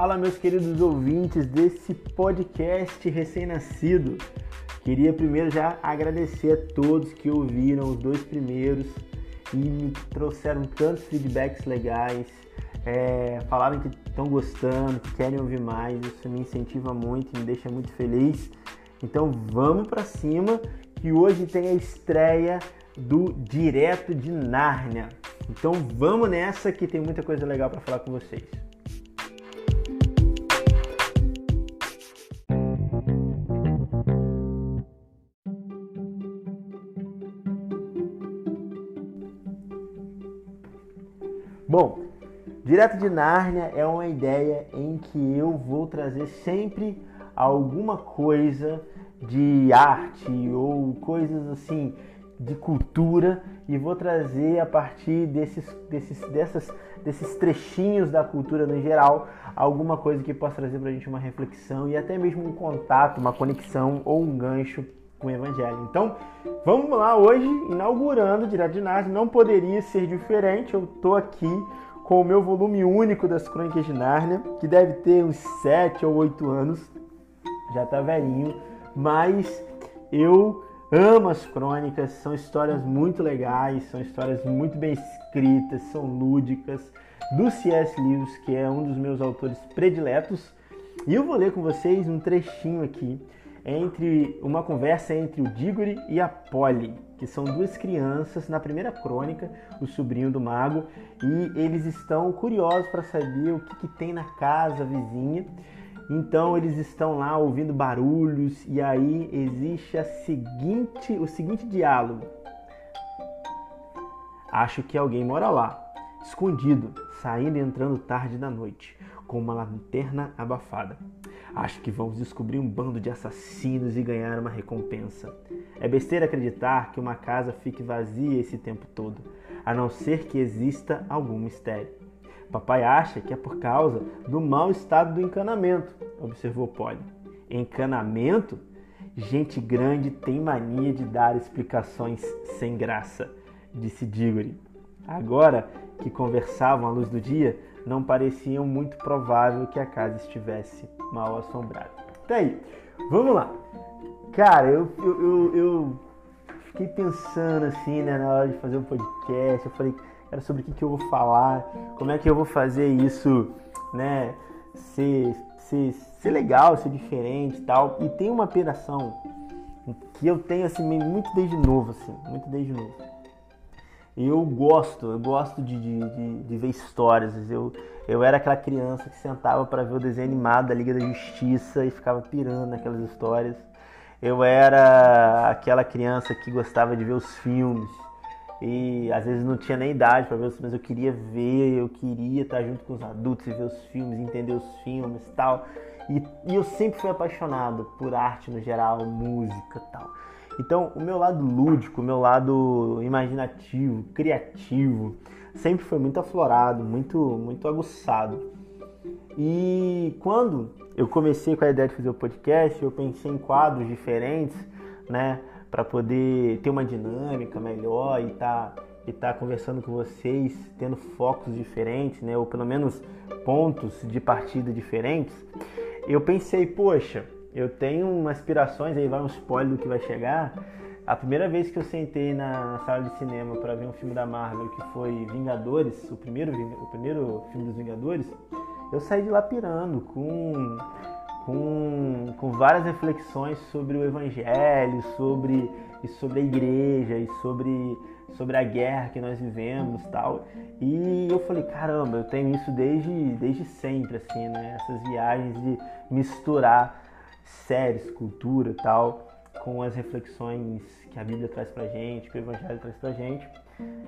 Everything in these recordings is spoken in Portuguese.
Fala, meus queridos ouvintes desse podcast recém-nascido. Queria primeiro já agradecer a todos que ouviram os dois primeiros e me trouxeram tantos feedbacks legais. É, falaram que estão gostando, que querem ouvir mais. Isso me incentiva muito, me deixa muito feliz. Então vamos para cima que hoje tem a estreia do Direto de Nárnia. Então vamos nessa que tem muita coisa legal para falar com vocês. Direto de Nárnia é uma ideia em que eu vou trazer sempre alguma coisa de arte ou coisas assim de cultura e vou trazer a partir desses, desses, dessas, desses trechinhos da cultura no geral alguma coisa que possa trazer para a gente uma reflexão e até mesmo um contato, uma conexão ou um gancho com o Evangelho. Então, vamos lá hoje, inaugurando Direto de Nárnia. Não poderia ser diferente, eu estou aqui com o meu volume único das Crônicas de Nárnia, que deve ter uns 7 ou 8 anos, já está velhinho, mas eu amo as crônicas, são histórias muito legais, são histórias muito bem escritas, são lúdicas, do C.S. Lewis, que é um dos meus autores prediletos. E eu vou ler com vocês um trechinho aqui entre uma conversa entre o Diggory e a Polly, que são duas crianças na primeira crônica, o sobrinho do mago, e eles estão curiosos para saber o que, que, tem na casa vizinha. Então eles estão lá ouvindo barulhos e aí existe a seguinte, o seguinte diálogo. Acho que alguém mora lá, escondido, saindo e entrando tarde da noite, com uma lanterna abafada. Acho que vamos descobrir um bando de assassinos e ganhar uma recompensa. É besteira acreditar que uma casa fique vazia esse tempo todo, a não ser que exista algum mistério. Papai acha que é por causa do mau estado do encanamento, observou Polly. Encanamento? Gente grande tem mania de dar explicações sem graça, disse Diggory. Agora que conversavam à luz do dia, não parecia muito provável que a casa estivesse mal assombrada. Tá aí, vamos lá. Cara, eu, eu, eu, eu fiquei pensando assim, né, na hora de fazer um podcast. Eu falei, cara, sobre o que, que eu vou falar, como é que eu vou fazer isso, né, ser, ser, ser legal, ser diferente e tal. E tem uma operação que eu tenho assim muito desde novo, assim, muito desde novo eu gosto, eu gosto de, de, de, ver histórias. Eu, eu era aquela criança que sentava para ver o desenho animado da Liga da Justiça e ficava pirando naquelas histórias. Eu era aquela criança que gostava de ver os filmes e às vezes não tinha nem idade para ver os filmes, mas eu queria ver, eu queria estar junto com os adultos e ver os filmes, entender os filmes e tal. E, e eu sempre fui apaixonado por arte no geral, música tal. Então, o meu lado lúdico, o meu lado imaginativo, criativo, sempre foi muito aflorado, muito, muito aguçado. E quando eu comecei com a ideia de fazer o podcast, eu pensei em quadros diferentes, né, para poder ter uma dinâmica melhor e tá e tá conversando com vocês, tendo focos diferentes, né, ou pelo menos pontos de partida diferentes. Eu pensei, poxa, eu tenho aspirações, aí vai um spoiler do que vai chegar. A primeira vez que eu sentei na sala de cinema para ver um filme da Marvel, que foi Vingadores, o primeiro, o primeiro filme dos Vingadores, eu saí de lá pirando com, com, com várias reflexões sobre o Evangelho, sobre, e sobre a igreja e sobre, sobre a guerra que nós vivemos tal. E eu falei, caramba, eu tenho isso desde, desde sempre, assim, né? Essas viagens de misturar séries, cultura tal, com as reflexões que a Bíblia traz pra gente, que o Evangelho traz pra gente.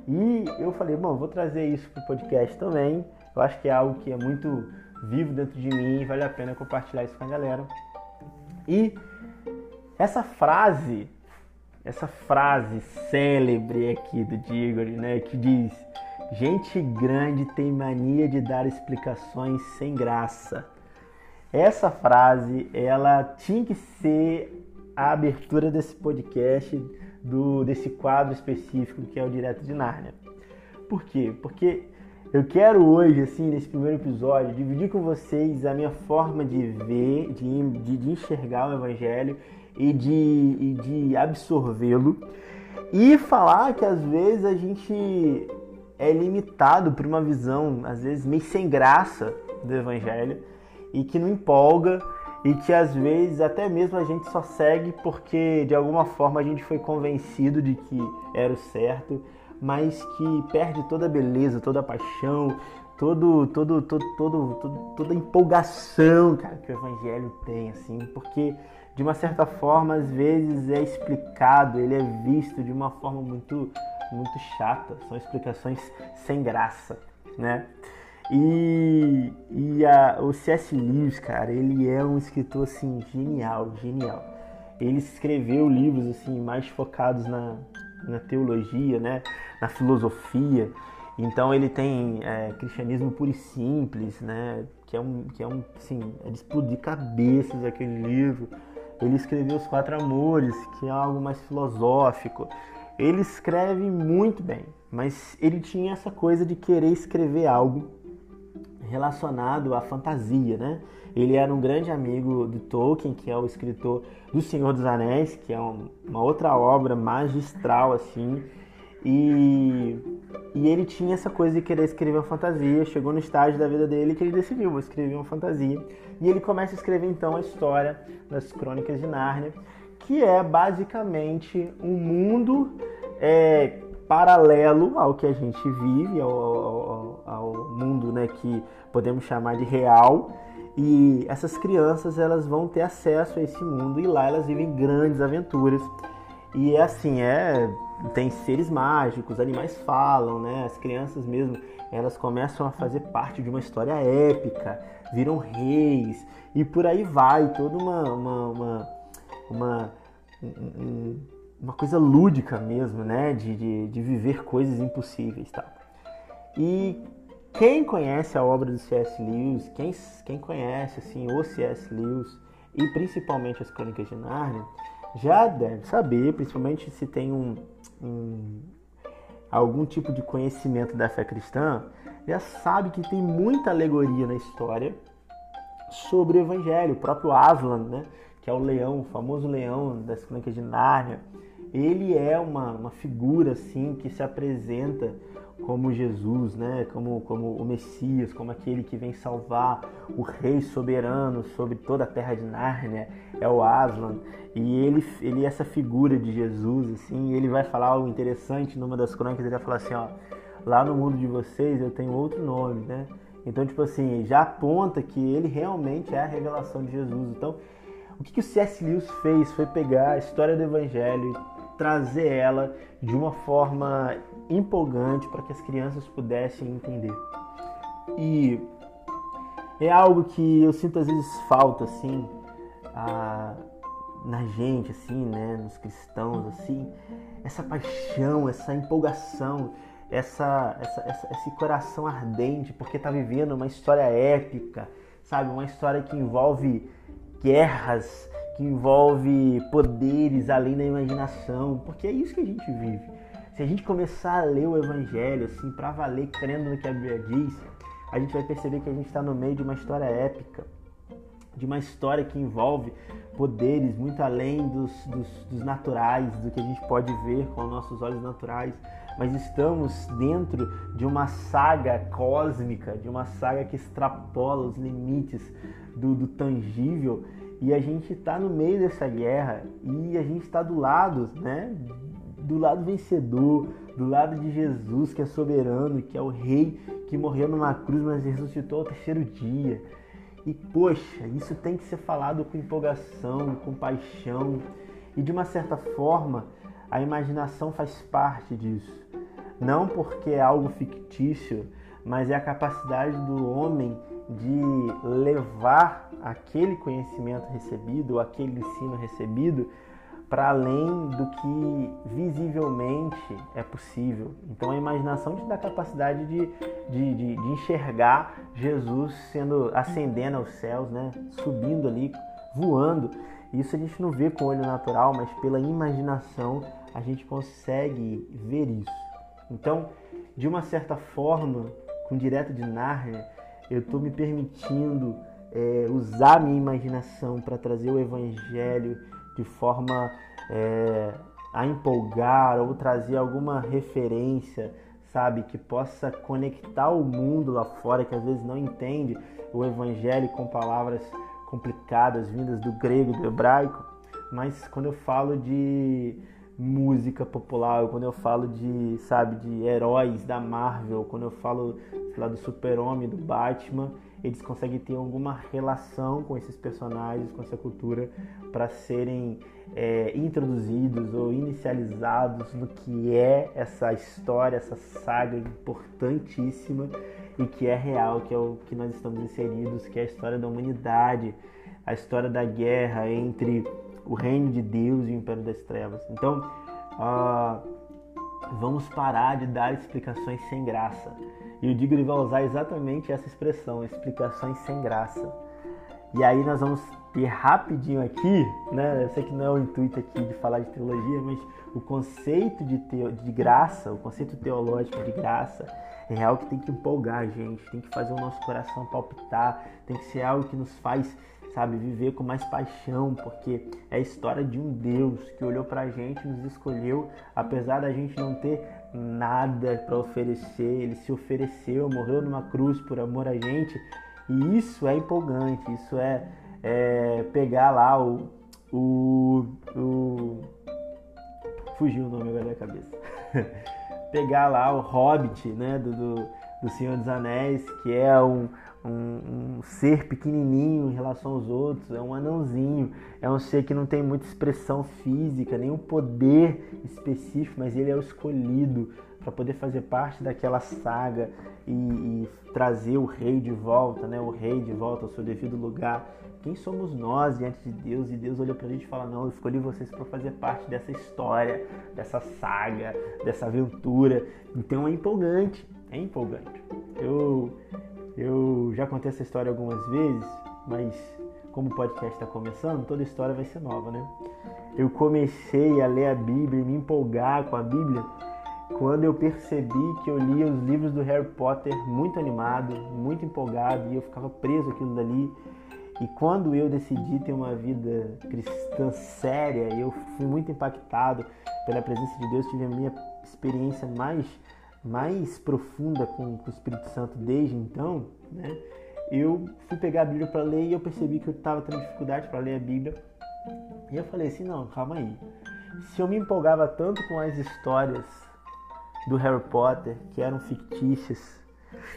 E eu falei, bom, vou trazer isso pro podcast também. Eu acho que é algo que é muito vivo dentro de mim e vale a pena compartilhar isso com a galera. E essa frase, essa frase célebre aqui do Diggory, né, que diz: Gente grande tem mania de dar explicações sem graça. Essa frase, ela tinha que ser a abertura desse podcast, do, desse quadro específico que é o Direto de Nárnia. Por quê? Porque Eu quero hoje, assim, nesse primeiro episódio, dividir com vocês a minha forma de ver, de, de, de enxergar o Evangelho e de, e de absorvê-lo. E falar que às vezes a gente é limitado por uma visão, às vezes meio sem graça do Evangelho e que não empolga e que às vezes até mesmo a gente só segue porque de alguma forma a gente foi convencido de que era o certo mas que perde toda a beleza, toda a paixão, todo, todo, todo, todo, todo, toda a empolgação, cara, que o evangelho tem, assim, porque de uma certa forma às vezes é explicado, ele é visto de uma forma muito, muito chata, são explicações sem graça, né? E, e a, o C.S. Lewis, cara, ele é um escritor assim genial, genial. Ele escreveu livros assim mais focados na, na teologia, né? na filosofia. Então ele tem é, cristianismo puro e simples, né? que é um, que é um assim, é de explodir cabeças aquele livro. Ele escreveu Os Quatro Amores, que é algo mais filosófico. Ele escreve muito bem, mas ele tinha essa coisa de querer escrever algo relacionado à fantasia, né? Ele era um grande amigo do Tolkien, que é o escritor do Senhor dos Anéis, que é uma outra obra magistral assim. E, e ele tinha essa coisa de querer escrever uma fantasia. Chegou no estágio da vida dele que ele decidiu, vou escrever uma fantasia. E ele começa a escrever então a história das Crônicas de Nárnia, que é basicamente um mundo é, paralelo ao que a gente vive, ao, ao, ao mundo né, que podemos chamar de real e essas crianças elas vão ter acesso a esse mundo e lá elas vivem grandes aventuras. E é assim, é tem seres mágicos, animais falam, né? As crianças mesmo, elas começam a fazer parte de uma história épica, viram reis e por aí vai, toda uma uma uma, uma, uma coisa lúdica mesmo, né? De, de, de viver coisas impossíveis, tal. E quem conhece a obra do C.S. Lewis, quem, quem conhece assim o C.S. Lewis e principalmente as Crônicas de Nárnia, já deve saber, principalmente se tem um, um, algum tipo de conhecimento da fé cristã, já sabe que tem muita alegoria na história sobre o Evangelho. O próprio Aslan, né, que é o leão, o famoso leão das Crônicas de Nárnia, ele é uma, uma figura assim que se apresenta como Jesus, né? como, como o Messias, como aquele que vem salvar o rei soberano sobre toda a terra de Nárnia, é o Aslan. E ele, ele é essa figura de Jesus, assim, ele vai falar algo interessante numa das crônicas, ele vai falar assim, ó, lá no mundo de vocês eu tenho outro nome, né? Então, tipo assim, já aponta que ele realmente é a revelação de Jesus. Então, o que, que o C.S. Lewis fez foi pegar a história do Evangelho trazer ela de uma forma empolgante para que as crianças pudessem entender. E é algo que eu sinto às vezes falta assim a, na gente assim, né, nos cristãos assim, essa paixão, essa empolgação, essa, essa, essa esse coração ardente porque está vivendo uma história épica, sabe, uma história que envolve guerras, que envolve poderes além da imaginação, porque é isso que a gente vive. Se a gente começar a ler o Evangelho assim para valer, crendo no que a Bíblia diz, a gente vai perceber que a gente está no meio de uma história épica, de uma história que envolve poderes muito além dos, dos, dos naturais, do que a gente pode ver com nossos olhos naturais, mas estamos dentro de uma saga cósmica, de uma saga que extrapola os limites do, do tangível e a gente está no meio dessa guerra e a gente está do lado, né? Do lado vencedor, do lado de Jesus, que é soberano, que é o rei que morreu numa cruz, mas ressuscitou ao terceiro dia. E poxa, isso tem que ser falado com empolgação, com paixão. E de uma certa forma, a imaginação faz parte disso. Não porque é algo fictício, mas é a capacidade do homem de levar aquele conhecimento recebido, aquele ensino recebido, para além do que visivelmente é possível. Então a imaginação te dá a capacidade de, de, de, de enxergar Jesus sendo ascendendo aos céus, né? subindo ali, voando. Isso a gente não vê com o olho natural, mas pela imaginação a gente consegue ver isso. Então, de uma certa forma, com Direto de Nárnia, eu estou me permitindo é, usar minha imaginação para trazer o Evangelho de forma é, a empolgar ou trazer alguma referência, sabe, que possa conectar o mundo lá fora que às vezes não entende o Evangelho com palavras complicadas vindas do grego, do hebraico. Mas quando eu falo de música popular, quando eu falo de, sabe, de heróis da Marvel, quando eu falo, lá, do Super-Homem, do Batman, eles conseguem ter alguma relação com esses personagens, com essa cultura, para serem é, introduzidos ou inicializados no que é essa história, essa saga importantíssima e que é real, que é o que nós estamos inseridos, que é a história da humanidade, a história da guerra entre o reino de Deus e o império das trevas. Então, uh, vamos parar de dar explicações sem graça. E o Digo ele vai usar exatamente essa expressão, explicações sem graça. E aí nós vamos ter rapidinho aqui, né? Eu sei que não é o intuito aqui de falar de teologia, mas o conceito de, teo, de graça, o conceito teológico de graça, é algo que tem que empolgar a gente, tem que fazer o nosso coração palpitar, tem que ser algo que nos faz sabe, viver com mais paixão, porque é a história de um Deus que olhou pra gente, nos escolheu, apesar da gente não ter nada para oferecer, ele se ofereceu, morreu numa cruz por amor a gente, e isso é empolgante, isso é, é pegar lá o, o, o fugiu o nome agora da cabeça. pegar lá o Hobbit, né, do, do, do Senhor dos Anéis, que é um, um, um, ser pequenininho em relação aos outros, é um anãozinho, é um ser que não tem muita expressão física, nenhum poder específico, mas ele é o escolhido para poder fazer parte daquela saga e, e, trazer o rei de volta, né? O rei de volta ao seu devido lugar. Quem somos nós diante de Deus? E Deus olha para a gente e fala: Não, eu escolhi vocês para fazer parte dessa história, dessa saga, dessa aventura. Então é empolgante, é empolgante. Eu eu já contei essa história algumas vezes, mas como o podcast está começando, toda história vai ser nova, né? Eu comecei a ler a Bíblia e me empolgar com a Bíblia quando eu percebi que eu lia os livros do Harry Potter muito animado, muito empolgado e eu ficava preso aquilo dali. E quando eu decidi ter uma vida cristã séria, eu fui muito impactado pela presença de Deus, tive a minha experiência mais mais profunda com, com o Espírito Santo desde então, né? Eu fui pegar a Bíblia para ler e eu percebi que eu estava tendo dificuldade para ler a Bíblia. E eu falei assim, não, calma aí. Se eu me empolgava tanto com as histórias do Harry Potter, que eram fictícias,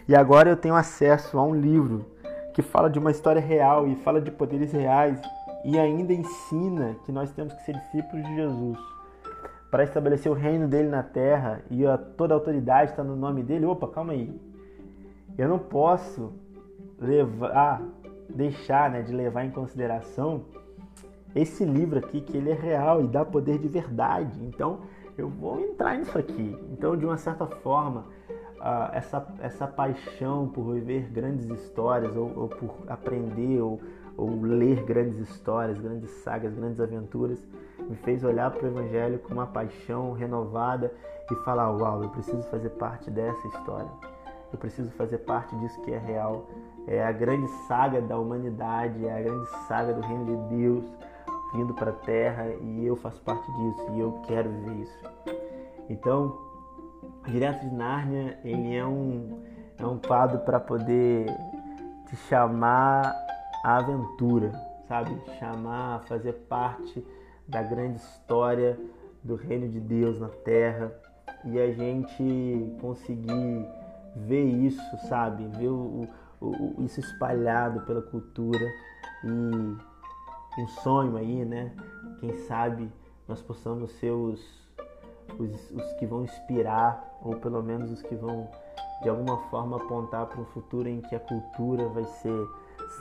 e agora eu tenho acesso a um livro que fala de uma história real e fala de poderes reais e ainda ensina que nós temos que ser discípulos de Jesus para estabelecer o reino dele na terra e a, toda a autoridade está no nome dele. Opa, calma aí. Eu não posso levar, ah, deixar né, de levar em consideração esse livro aqui, que ele é real e dá poder de verdade. Então, eu vou entrar nisso aqui. Então, de uma certa forma, essa, essa paixão por viver grandes histórias ou, ou por aprender ou ou ler grandes histórias, grandes sagas, grandes aventuras, me fez olhar para o Evangelho com uma paixão renovada e falar: Uau, eu preciso fazer parte dessa história, eu preciso fazer parte disso que é real. É a grande saga da humanidade, é a grande saga do Reino de Deus vindo para a Terra e eu faço parte disso e eu quero viver isso. Então, Direto de Nárnia, ele é um, é um quadro para poder te chamar a aventura, sabe? Chamar, fazer parte da grande história do reino de Deus na terra e a gente conseguir ver isso, sabe? Ver o, o, isso espalhado pela cultura e um sonho aí, né? Quem sabe nós possamos ser os, os, os que vão inspirar, ou pelo menos os que vão de alguma forma apontar para um futuro em que a cultura vai ser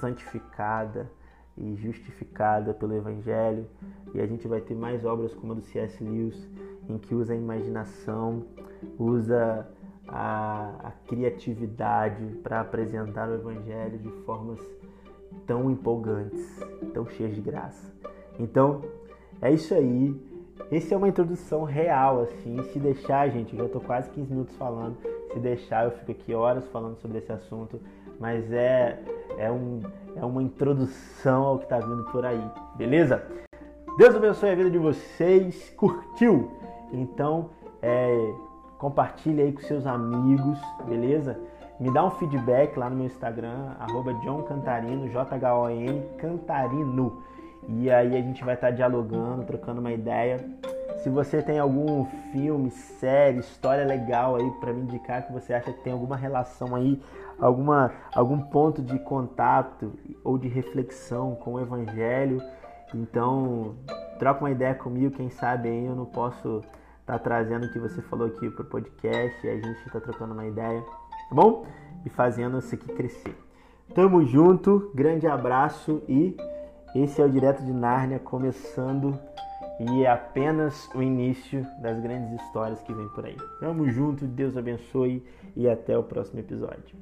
santificada e justificada pelo Evangelho. E a gente vai ter mais obras como a do C.S. Lewis, em que usa a imaginação, usa a, a criatividade para apresentar o Evangelho de formas tão empolgantes, tão cheias de graça. Então, é isso aí. Esse é uma introdução real, assim. Se deixar, gente, eu já tô quase 15 minutos falando. Se deixar, eu fico aqui horas falando sobre esse assunto. Mas é, é, um, é uma introdução ao que tá vindo por aí, beleza? Deus abençoe a vida de vocês. Curtiu? Então, é, compartilhe aí com seus amigos, beleza? Me dá um feedback lá no meu Instagram, arroba John Cantarino, J-H-O-N, Cantarino. E aí a gente vai estar dialogando, trocando uma ideia. Se você tem algum filme, série, história legal aí para me indicar que você acha que tem alguma relação aí, alguma, algum ponto de contato ou de reflexão com o Evangelho, então troca uma ideia comigo, quem sabe aí eu não posso estar tá trazendo o que você falou aqui pro podcast e a gente está trocando uma ideia, tá bom? E fazendo isso aqui crescer. Tamo junto, grande abraço e esse é o Direto de Nárnia começando e é apenas o início das grandes histórias que vem por aí. Tamo junto, Deus abençoe e até o próximo episódio.